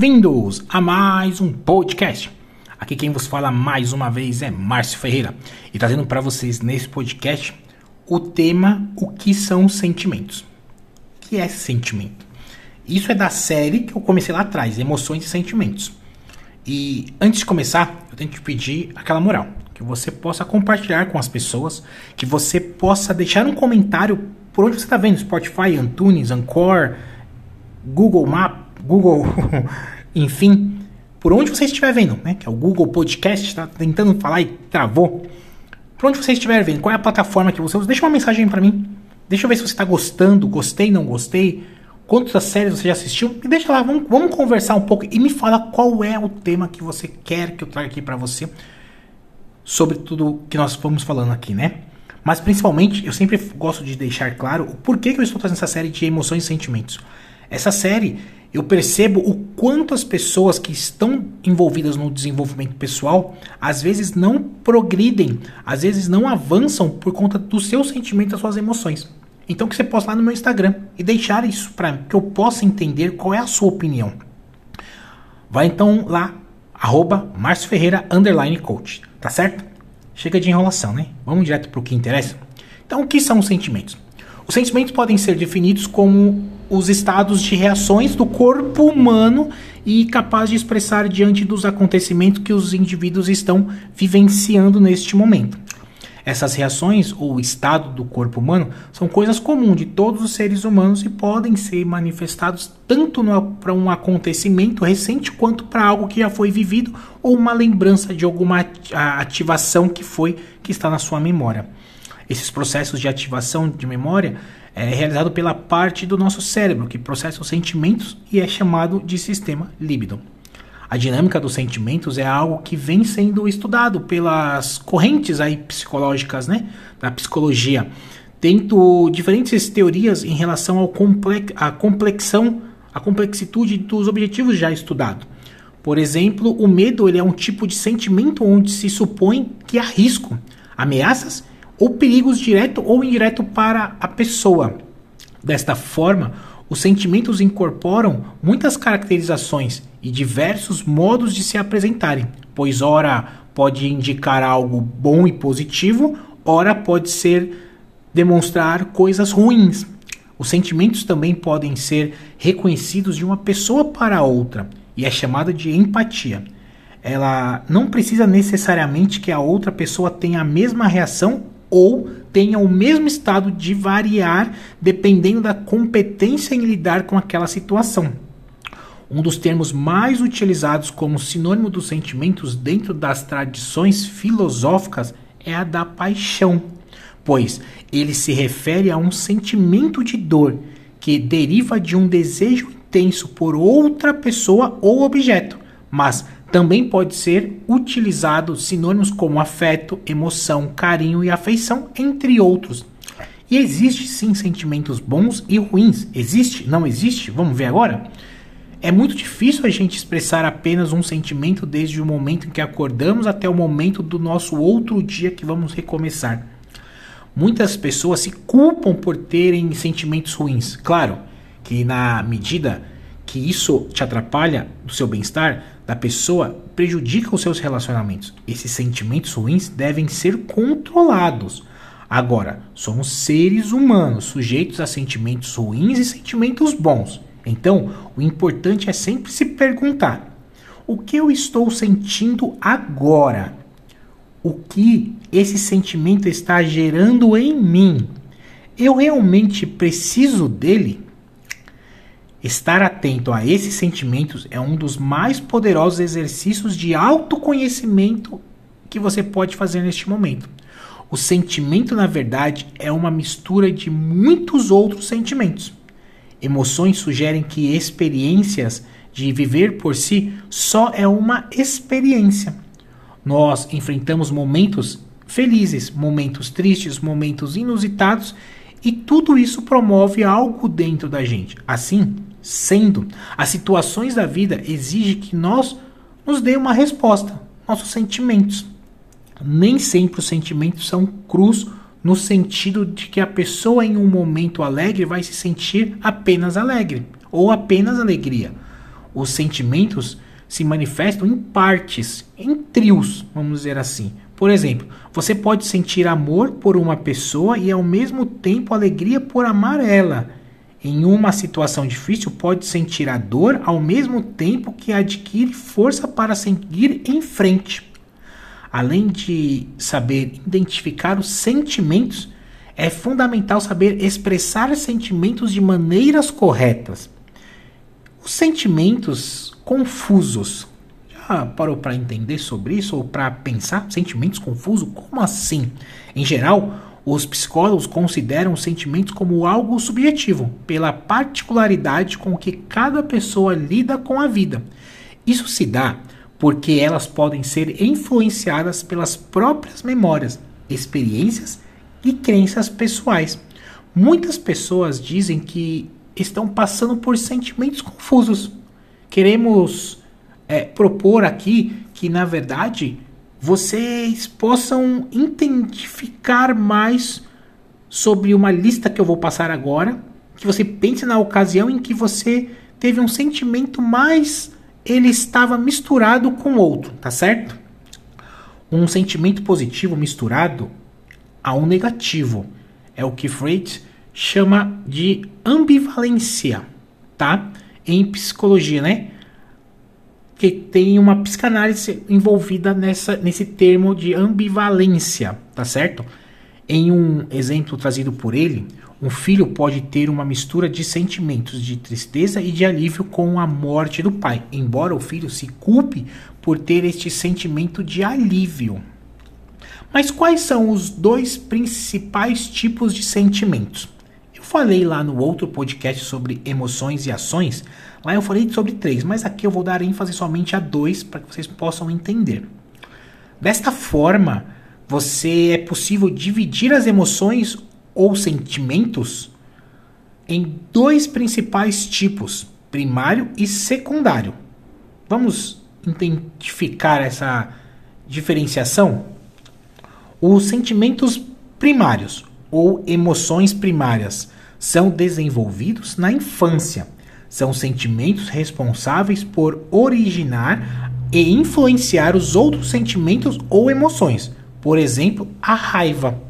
Bem-vindos a mais um podcast. Aqui quem vos fala mais uma vez é Márcio Ferreira e trazendo para vocês nesse podcast o tema O que são sentimentos. O que é sentimento? Isso é da série que eu comecei lá atrás, Emoções e Sentimentos. E antes de começar, eu tenho que pedir aquela moral, que você possa compartilhar com as pessoas, que você possa deixar um comentário por onde você está vendo, Spotify, Antunes, Anchor, Google Map, Google, enfim, por onde você estiver vendo, né? Que é o Google Podcast, está tentando falar e travou. Por onde você estiver vendo, qual é a plataforma que você usa, deixa uma mensagem para mim. Deixa eu ver se você está gostando, gostei, não gostei. Quantas séries você já assistiu? Me deixa lá, vamos, vamos conversar um pouco e me fala qual é o tema que você quer que eu traga aqui para você sobre tudo que nós vamos falando aqui, né? Mas principalmente, eu sempre gosto de deixar claro o porquê que eu estou trazendo essa série de emoções e sentimentos. Essa série eu percebo o quanto as pessoas que estão envolvidas no desenvolvimento pessoal às vezes não progridem, às vezes não avançam por conta dos seus sentimentos, das suas emoções. Então que você possa lá no meu Instagram e deixar isso para que eu possa entender qual é a sua opinião. Vai então lá, arroba Márcio Ferreira, underline coach, tá certo? Chega de enrolação, né? Vamos direto para o que interessa? Então, o que são os sentimentos? Os sentimentos podem ser definidos como os estados de reações do corpo humano e capaz de expressar diante dos acontecimentos que os indivíduos estão vivenciando neste momento. Essas reações ou estado do corpo humano são coisas comuns de todos os seres humanos e podem ser manifestados tanto para um acontecimento recente quanto para algo que já foi vivido ou uma lembrança de alguma ativação que foi que está na sua memória. Esses processos de ativação de memória é realizado pela parte do nosso cérebro que processa os sentimentos e é chamado de sistema líbido. A dinâmica dos sentimentos é algo que vem sendo estudado pelas correntes aí psicológicas, né, da psicologia, tendo diferentes teorias em relação ao complex, a complexão, a complexitude dos objetivos já estudados. Por exemplo, o medo ele é um tipo de sentimento onde se supõe que há risco, ameaças ou perigos direto ou indireto para a pessoa. Desta forma, os sentimentos incorporam muitas caracterizações e diversos modos de se apresentarem, pois ora pode indicar algo bom e positivo, ora pode ser demonstrar coisas ruins. Os sentimentos também podem ser reconhecidos de uma pessoa para outra e é chamada de empatia. Ela não precisa necessariamente que a outra pessoa tenha a mesma reação ou tenha o mesmo estado de variar dependendo da competência em lidar com aquela situação. Um dos termos mais utilizados como sinônimo dos sentimentos dentro das tradições filosóficas é a da paixão, pois ele se refere a um sentimento de dor que deriva de um desejo intenso por outra pessoa ou objeto, mas também pode ser utilizado sinônimos como afeto, emoção, carinho e afeição, entre outros. E existe sim sentimentos bons e ruins. Existe? Não existe? Vamos ver agora? É muito difícil a gente expressar apenas um sentimento desde o momento em que acordamos até o momento do nosso outro dia que vamos recomeçar. Muitas pessoas se culpam por terem sentimentos ruins. Claro que na medida que isso te atrapalha do seu bem-estar, da pessoa, prejudica os seus relacionamentos. Esses sentimentos ruins devem ser controlados. Agora, somos seres humanos, sujeitos a sentimentos ruins e sentimentos bons. Então, o importante é sempre se perguntar: o que eu estou sentindo agora? O que esse sentimento está gerando em mim? Eu realmente preciso dele? Estar atento a esses sentimentos é um dos mais poderosos exercícios de autoconhecimento que você pode fazer neste momento. O sentimento, na verdade, é uma mistura de muitos outros sentimentos. Emoções sugerem que experiências de viver por si só é uma experiência. Nós enfrentamos momentos felizes, momentos tristes, momentos inusitados e tudo isso promove algo dentro da gente. Assim, sendo, as situações da vida exigem que nós nos dê uma resposta, nossos sentimentos. Nem sempre os sentimentos são crus no sentido de que a pessoa em um momento alegre vai se sentir apenas alegre ou apenas alegria. os sentimentos se manifestam em partes, em trios, vamos dizer assim. Por exemplo, você pode sentir amor por uma pessoa e ao mesmo tempo alegria por amar ela. Em uma situação difícil, pode sentir a dor ao mesmo tempo que adquire força para seguir em frente. Além de saber identificar os sentimentos, é fundamental saber expressar sentimentos de maneiras corretas. Os sentimentos confusos. Já parou para entender sobre isso ou para pensar? Sentimentos confusos? Como assim? Em geral, os psicólogos consideram os sentimentos como algo subjetivo, pela particularidade com que cada pessoa lida com a vida. Isso se dá porque elas podem ser influenciadas pelas próprias memórias, experiências e crenças pessoais. Muitas pessoas dizem que estão passando por sentimentos confusos. Queremos é, propor aqui que, na verdade, vocês possam identificar mais sobre uma lista que eu vou passar agora, que você pense na ocasião em que você teve um sentimento mais ele estava misturado com outro, tá certo? Um sentimento positivo misturado a um negativo. É o que Freud chama de ambivalência, tá? Em psicologia, né? Que tem uma psicanálise envolvida nessa, nesse termo de ambivalência, tá certo? Em um exemplo trazido por ele, um filho pode ter uma mistura de sentimentos de tristeza e de alívio com a morte do pai, embora o filho se culpe por ter este sentimento de alívio. Mas quais são os dois principais tipos de sentimentos? Eu falei lá no outro podcast sobre emoções e ações, lá eu falei sobre três, mas aqui eu vou dar ênfase somente a dois para que vocês possam entender. Desta forma, você é possível dividir as emoções ou sentimentos em dois principais tipos, primário e secundário. Vamos identificar essa diferenciação? Os sentimentos primários ou emoções primárias são desenvolvidos na infância. São sentimentos responsáveis por originar e influenciar os outros sentimentos ou emoções. Por exemplo, a raiva.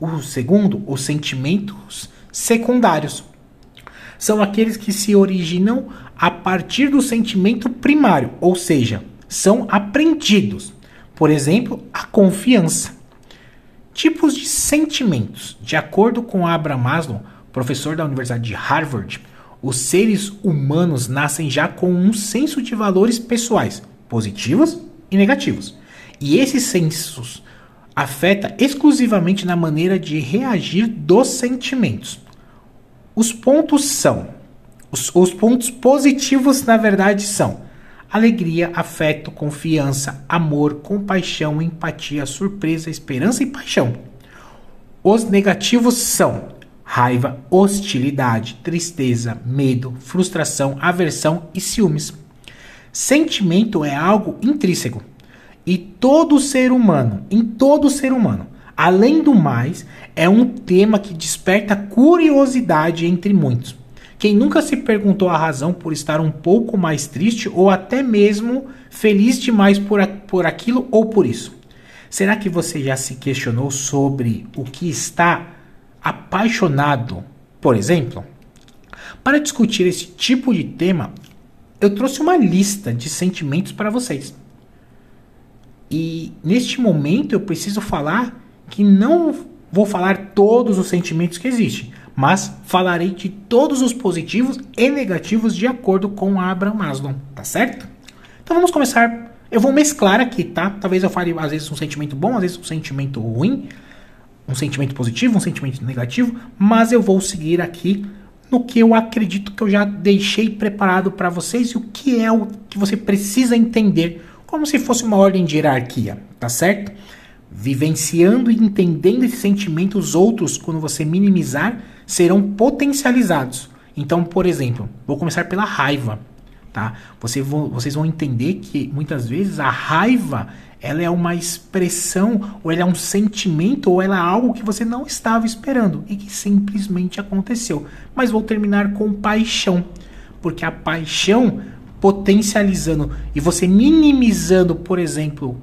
O segundo, os sentimentos secundários. São aqueles que se originam a partir do sentimento primário, ou seja, são aprendidos. Por exemplo, a confiança. Tipos de sentimentos. De acordo com Abraham Maslow, professor da Universidade de Harvard, os seres humanos nascem já com um senso de valores pessoais, positivos e negativos. E esses sensos afeta exclusivamente na maneira de reagir dos sentimentos. Os pontos são os, os pontos positivos, na verdade, são alegria, afeto, confiança, amor, compaixão, empatia, surpresa, esperança e paixão. Os negativos são raiva, hostilidade, tristeza, medo, frustração, aversão e ciúmes. Sentimento é algo intrínseco e todo ser humano, em todo ser humano, além do mais, é um tema que desperta curiosidade entre muitos. Quem nunca se perguntou a razão por estar um pouco mais triste ou até mesmo feliz demais por, por aquilo ou por isso? Será que você já se questionou sobre o que está apaixonado, por exemplo? Para discutir esse tipo de tema, eu trouxe uma lista de sentimentos para vocês. E neste momento eu preciso falar que não vou falar todos os sentimentos que existem, mas falarei de todos os positivos e negativos de acordo com Abraham Maslow, tá certo? Então vamos começar. Eu vou mesclar aqui, tá? Talvez eu fale às vezes um sentimento bom, às vezes um sentimento ruim, um sentimento positivo, um sentimento negativo, mas eu vou seguir aqui no que eu acredito que eu já deixei preparado para vocês e o que é o que você precisa entender como se fosse uma ordem de hierarquia, tá certo? Vivenciando e entendendo esse sentimento, os outros, quando você minimizar, serão potencializados. Então, por exemplo, vou começar pela raiva, tá? Você vocês vão entender que muitas vezes a raiva ela é uma expressão, ou ela é um sentimento, ou ela é algo que você não estava esperando e que simplesmente aconteceu. Mas vou terminar com paixão, porque a paixão potencializando e você minimizando, por exemplo,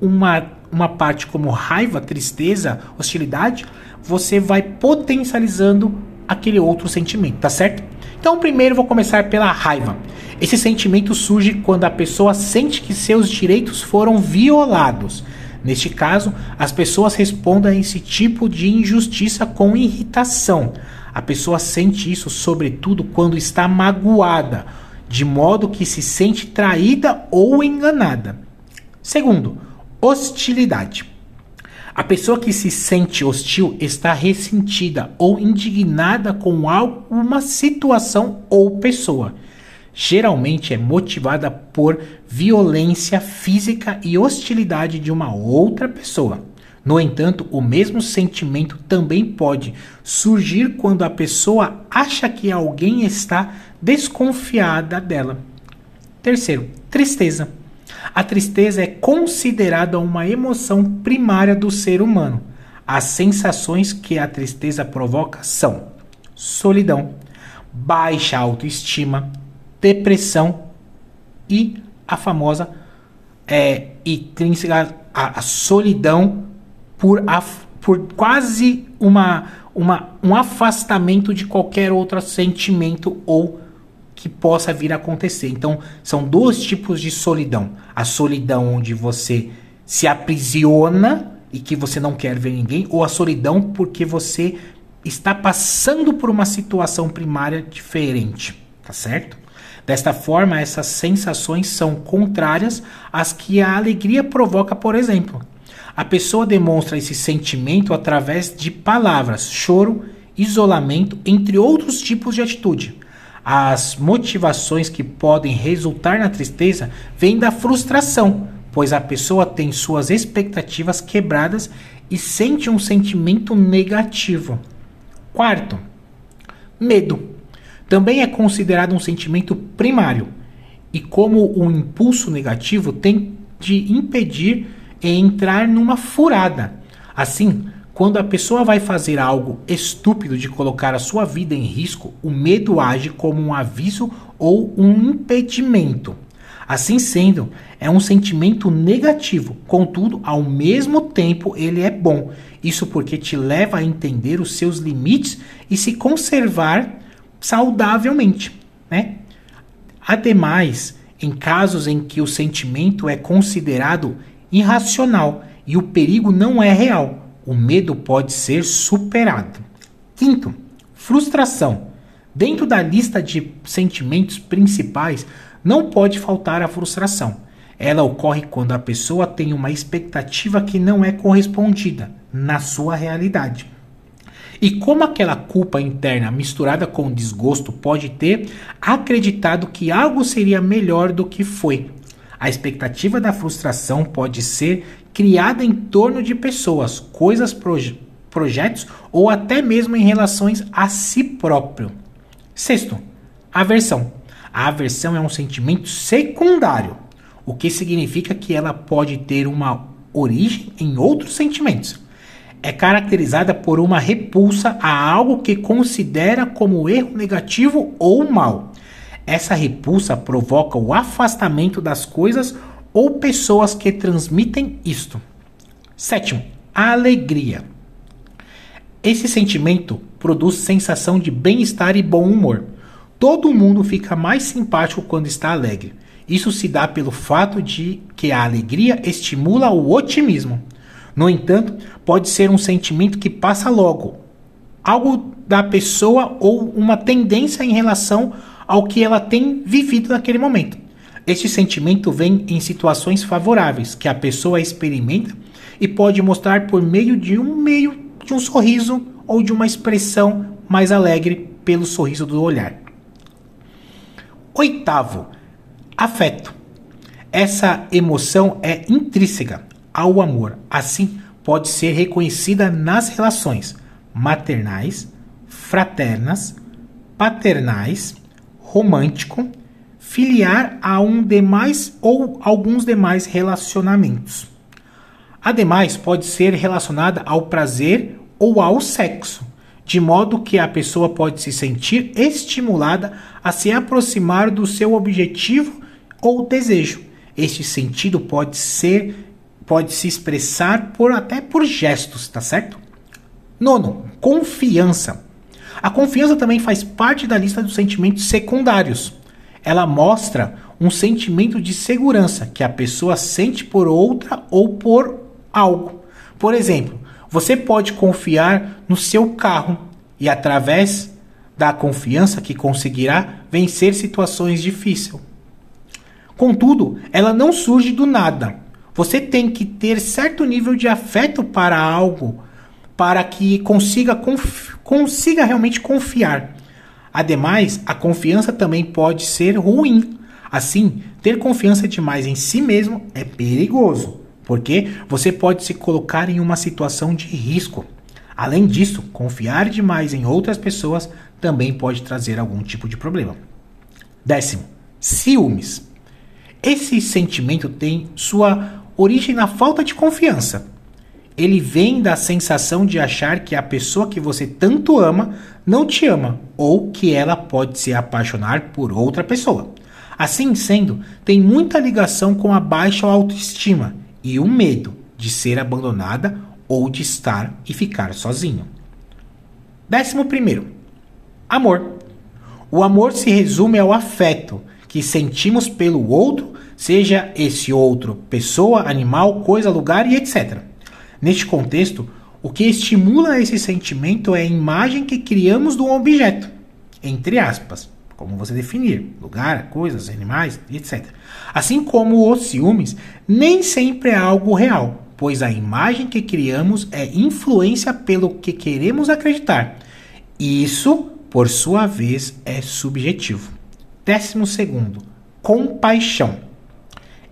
uma, uma parte como raiva, tristeza, hostilidade, você vai potencializando aquele outro sentimento, tá certo? Então, primeiro vou começar pela raiva. Esse sentimento surge quando a pessoa sente que seus direitos foram violados. Neste caso, as pessoas respondem a esse tipo de injustiça com irritação. A pessoa sente isso, sobretudo, quando está magoada, de modo que se sente traída ou enganada. Segundo, hostilidade. A pessoa que se sente hostil está ressentida ou indignada com alguma situação ou pessoa. Geralmente é motivada por violência física e hostilidade de uma outra pessoa. No entanto, o mesmo sentimento também pode surgir quando a pessoa acha que alguém está desconfiada dela. Terceiro, tristeza. A tristeza é considerada uma emoção primária do ser humano. As sensações que a tristeza provoca são solidão, baixa autoestima, depressão e a famosa é, intrínseca a, a solidão por, por quase uma, uma, um afastamento de qualquer outro sentimento ou que possa vir a acontecer. Então, são dois tipos de solidão: a solidão onde você se aprisiona e que você não quer ver ninguém, ou a solidão porque você está passando por uma situação primária diferente, tá certo? Desta forma, essas sensações são contrárias às que a alegria provoca, por exemplo. A pessoa demonstra esse sentimento através de palavras, choro, isolamento, entre outros tipos de atitude. As motivações que podem resultar na tristeza vêm da frustração, pois a pessoa tem suas expectativas quebradas e sente um sentimento negativo. Quarto, medo. Também é considerado um sentimento primário e, como um impulso negativo, tem de impedir entrar numa furada. Assim, quando a pessoa vai fazer algo estúpido de colocar a sua vida em risco, o medo age como um aviso ou um impedimento. Assim sendo, é um sentimento negativo, contudo, ao mesmo tempo ele é bom. Isso porque te leva a entender os seus limites e se conservar saudavelmente, né? Ademais, em casos em que o sentimento é considerado irracional e o perigo não é real. O medo pode ser superado. Quinto, frustração. Dentro da lista de sentimentos principais, não pode faltar a frustração. Ela ocorre quando a pessoa tem uma expectativa que não é correspondida na sua realidade. E como aquela culpa interna misturada com desgosto pode ter acreditado que algo seria melhor do que foi, a expectativa da frustração pode ser criada em torno de pessoas, coisas, proje projetos ou até mesmo em relações a si próprio. Sexto, aversão. A aversão é um sentimento secundário, o que significa que ela pode ter uma origem em outros sentimentos. É caracterizada por uma repulsa a algo que considera como erro negativo ou mal. Essa repulsa provoca o afastamento das coisas ou pessoas que transmitem isto. Sétimo, alegria. Esse sentimento produz sensação de bem-estar e bom humor. Todo mundo fica mais simpático quando está alegre. Isso se dá pelo fato de que a alegria estimula o otimismo. No entanto, pode ser um sentimento que passa logo, algo da pessoa ou uma tendência em relação ao que ela tem vivido naquele momento. Este sentimento vem em situações favoráveis que a pessoa experimenta e pode mostrar por meio de um meio de um sorriso ou de uma expressão mais alegre pelo sorriso do olhar. Oitavo, afeto. Essa emoção é intrínseca ao amor, assim pode ser reconhecida nas relações maternais, fraternas, paternais, romântico, filiar a um demais ou alguns demais relacionamentos. Ademais, pode ser relacionada ao prazer ou ao sexo. de modo que a pessoa pode se sentir estimulada a se aproximar do seu objetivo ou desejo. Este sentido pode ser pode se expressar por até por gestos, tá certo? Nono, confiança. A confiança também faz parte da lista dos sentimentos secundários. Ela mostra um sentimento de segurança que a pessoa sente por outra ou por algo. Por exemplo, você pode confiar no seu carro e, através da confiança que conseguirá vencer situações difíceis. Contudo, ela não surge do nada. Você tem que ter certo nível de afeto para algo para que consiga, consiga realmente confiar. Ademais, a confiança também pode ser ruim. Assim, ter confiança demais em si mesmo é perigoso, porque você pode se colocar em uma situação de risco. Além disso, confiar demais em outras pessoas também pode trazer algum tipo de problema. Décimo, ciúmes. Esse sentimento tem sua origem na falta de confiança. Ele vem da sensação de achar que a pessoa que você tanto ama não te ama ou que ela pode se apaixonar por outra pessoa. Assim sendo, tem muita ligação com a baixa autoestima e o medo de ser abandonada ou de estar e ficar sozinho. Décimo primeiro, amor. O amor se resume ao afeto que sentimos pelo outro, seja esse outro pessoa, animal, coisa, lugar e etc. Neste contexto, o que estimula esse sentimento é a imagem que criamos do objeto, entre aspas, como você definir, lugar, coisas, animais, etc. Assim como os ciúmes, nem sempre é algo real, pois a imagem que criamos é influência pelo que queremos acreditar. Isso, por sua vez, é subjetivo. Décimo segundo, compaixão.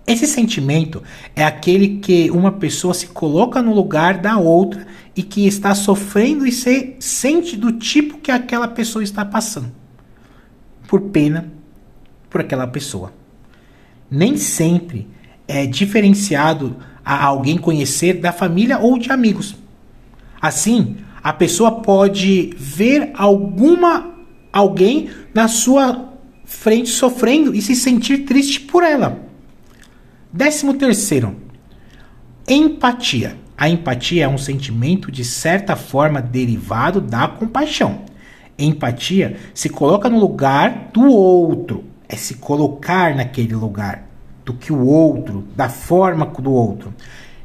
Esse sentimento é aquele que uma pessoa se coloca no lugar da outra e que está sofrendo e se sente do tipo que aquela pessoa está passando. Por pena por aquela pessoa. Nem sempre é diferenciado a alguém conhecer da família ou de amigos. Assim, a pessoa pode ver alguma alguém na sua frente sofrendo e se sentir triste por ela. Décimo terceiro, empatia. A empatia é um sentimento de certa forma derivado da compaixão. Empatia se coloca no lugar do outro, é se colocar naquele lugar, do que o outro, da forma do outro.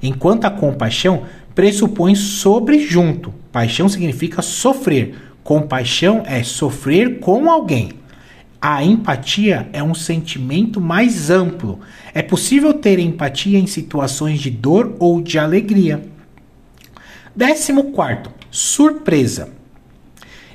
Enquanto a compaixão pressupõe sobre junto. Paixão significa sofrer. Compaixão é sofrer com alguém. A empatia é um sentimento mais amplo. É possível ter empatia em situações de dor ou de alegria. Décimo quarto, surpresa.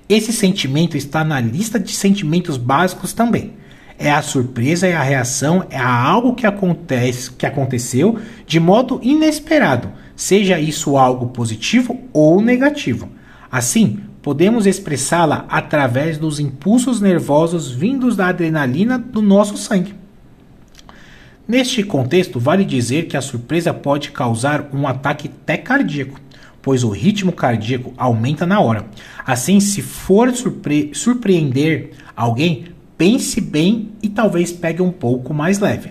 Esse sentimento está na lista de sentimentos básicos também. É a surpresa, é a reação, é algo que acontece, que aconteceu de modo inesperado, seja isso algo positivo ou negativo. Assim, podemos expressá-la através dos impulsos nervosos vindos da adrenalina do nosso sangue. Neste contexto, vale dizer que a surpresa pode causar um ataque até cardíaco, pois o ritmo cardíaco aumenta na hora. Assim, se for surpre surpreender alguém, pense bem e talvez pegue um pouco mais leve.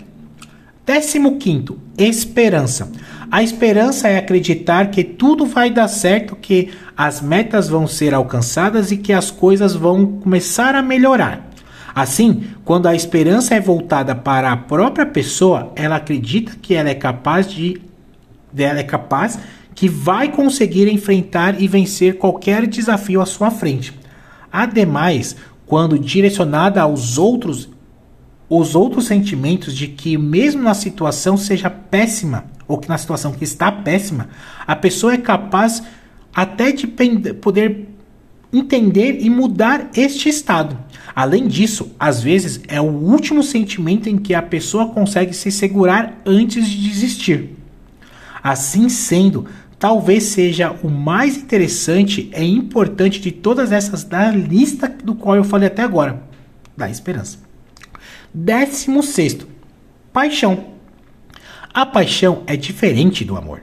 15. Esperança. A esperança é acreditar que tudo vai dar certo, que as metas vão ser alcançadas e que as coisas vão começar a melhorar. Assim, quando a esperança é voltada para a própria pessoa, ela acredita que ela é capaz de ela é capaz que vai conseguir enfrentar e vencer qualquer desafio à sua frente. Ademais, quando direcionada aos outros, os outros sentimentos de que mesmo na situação seja péssima ou que na situação que está péssima, a pessoa é capaz até de poder entender e mudar este estado. Além disso, às vezes é o último sentimento em que a pessoa consegue se segurar antes de desistir. Assim sendo, talvez seja o mais interessante e importante de todas essas da lista do qual eu falei até agora, da esperança. Décimo sexto, paixão. A paixão é diferente do amor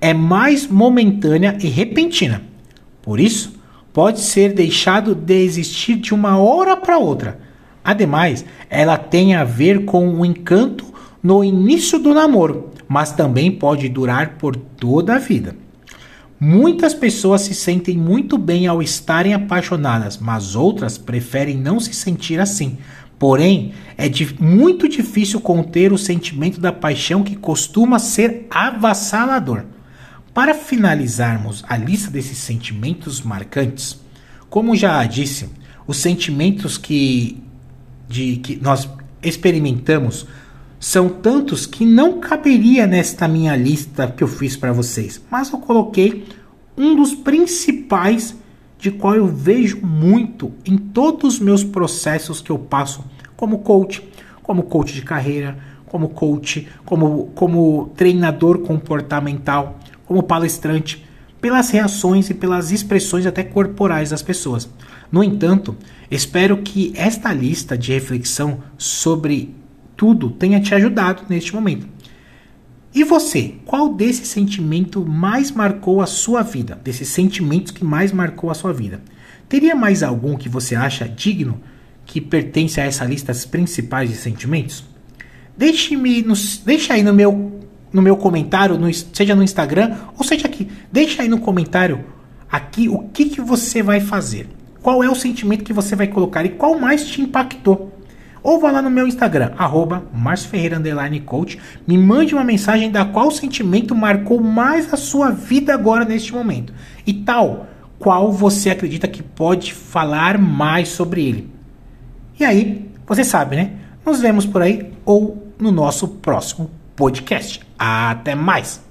é mais momentânea e repentina. Por isso, pode ser deixado de existir de uma hora para outra. Ademais, ela tem a ver com o encanto no início do namoro, mas também pode durar por toda a vida. Muitas pessoas se sentem muito bem ao estarem apaixonadas, mas outras preferem não se sentir assim. Porém, é muito difícil conter o sentimento da paixão que costuma ser avassalador. Para finalizarmos a lista desses sentimentos marcantes, como já disse, os sentimentos que, de, que nós experimentamos são tantos que não caberia nesta minha lista que eu fiz para vocês, mas eu coloquei um dos principais de qual eu vejo muito em todos os meus processos que eu passo como coach, como coach de carreira, como coach, como, como treinador comportamental, como palestrante, pelas reações e pelas expressões até corporais das pessoas. No entanto, espero que esta lista de reflexão sobre tudo tenha te ajudado neste momento. E você, qual desse sentimento mais marcou a sua vida? Desses sentimentos que mais marcou a sua vida? Teria mais algum que você acha digno que pertence a essa lista principais de sentimentos? Deixe-me, deixa aí no meu, no meu comentário, no, seja no Instagram ou seja aqui. Deixa aí no comentário aqui o que, que você vai fazer. Qual é o sentimento que você vai colocar e qual mais te impactou? Ou vá lá no meu Instagram, arroba Coach, me mande uma mensagem da qual sentimento marcou mais a sua vida agora neste momento. E tal, qual você acredita que pode falar mais sobre ele. E aí, você sabe, né? Nos vemos por aí ou no nosso próximo podcast. Até mais!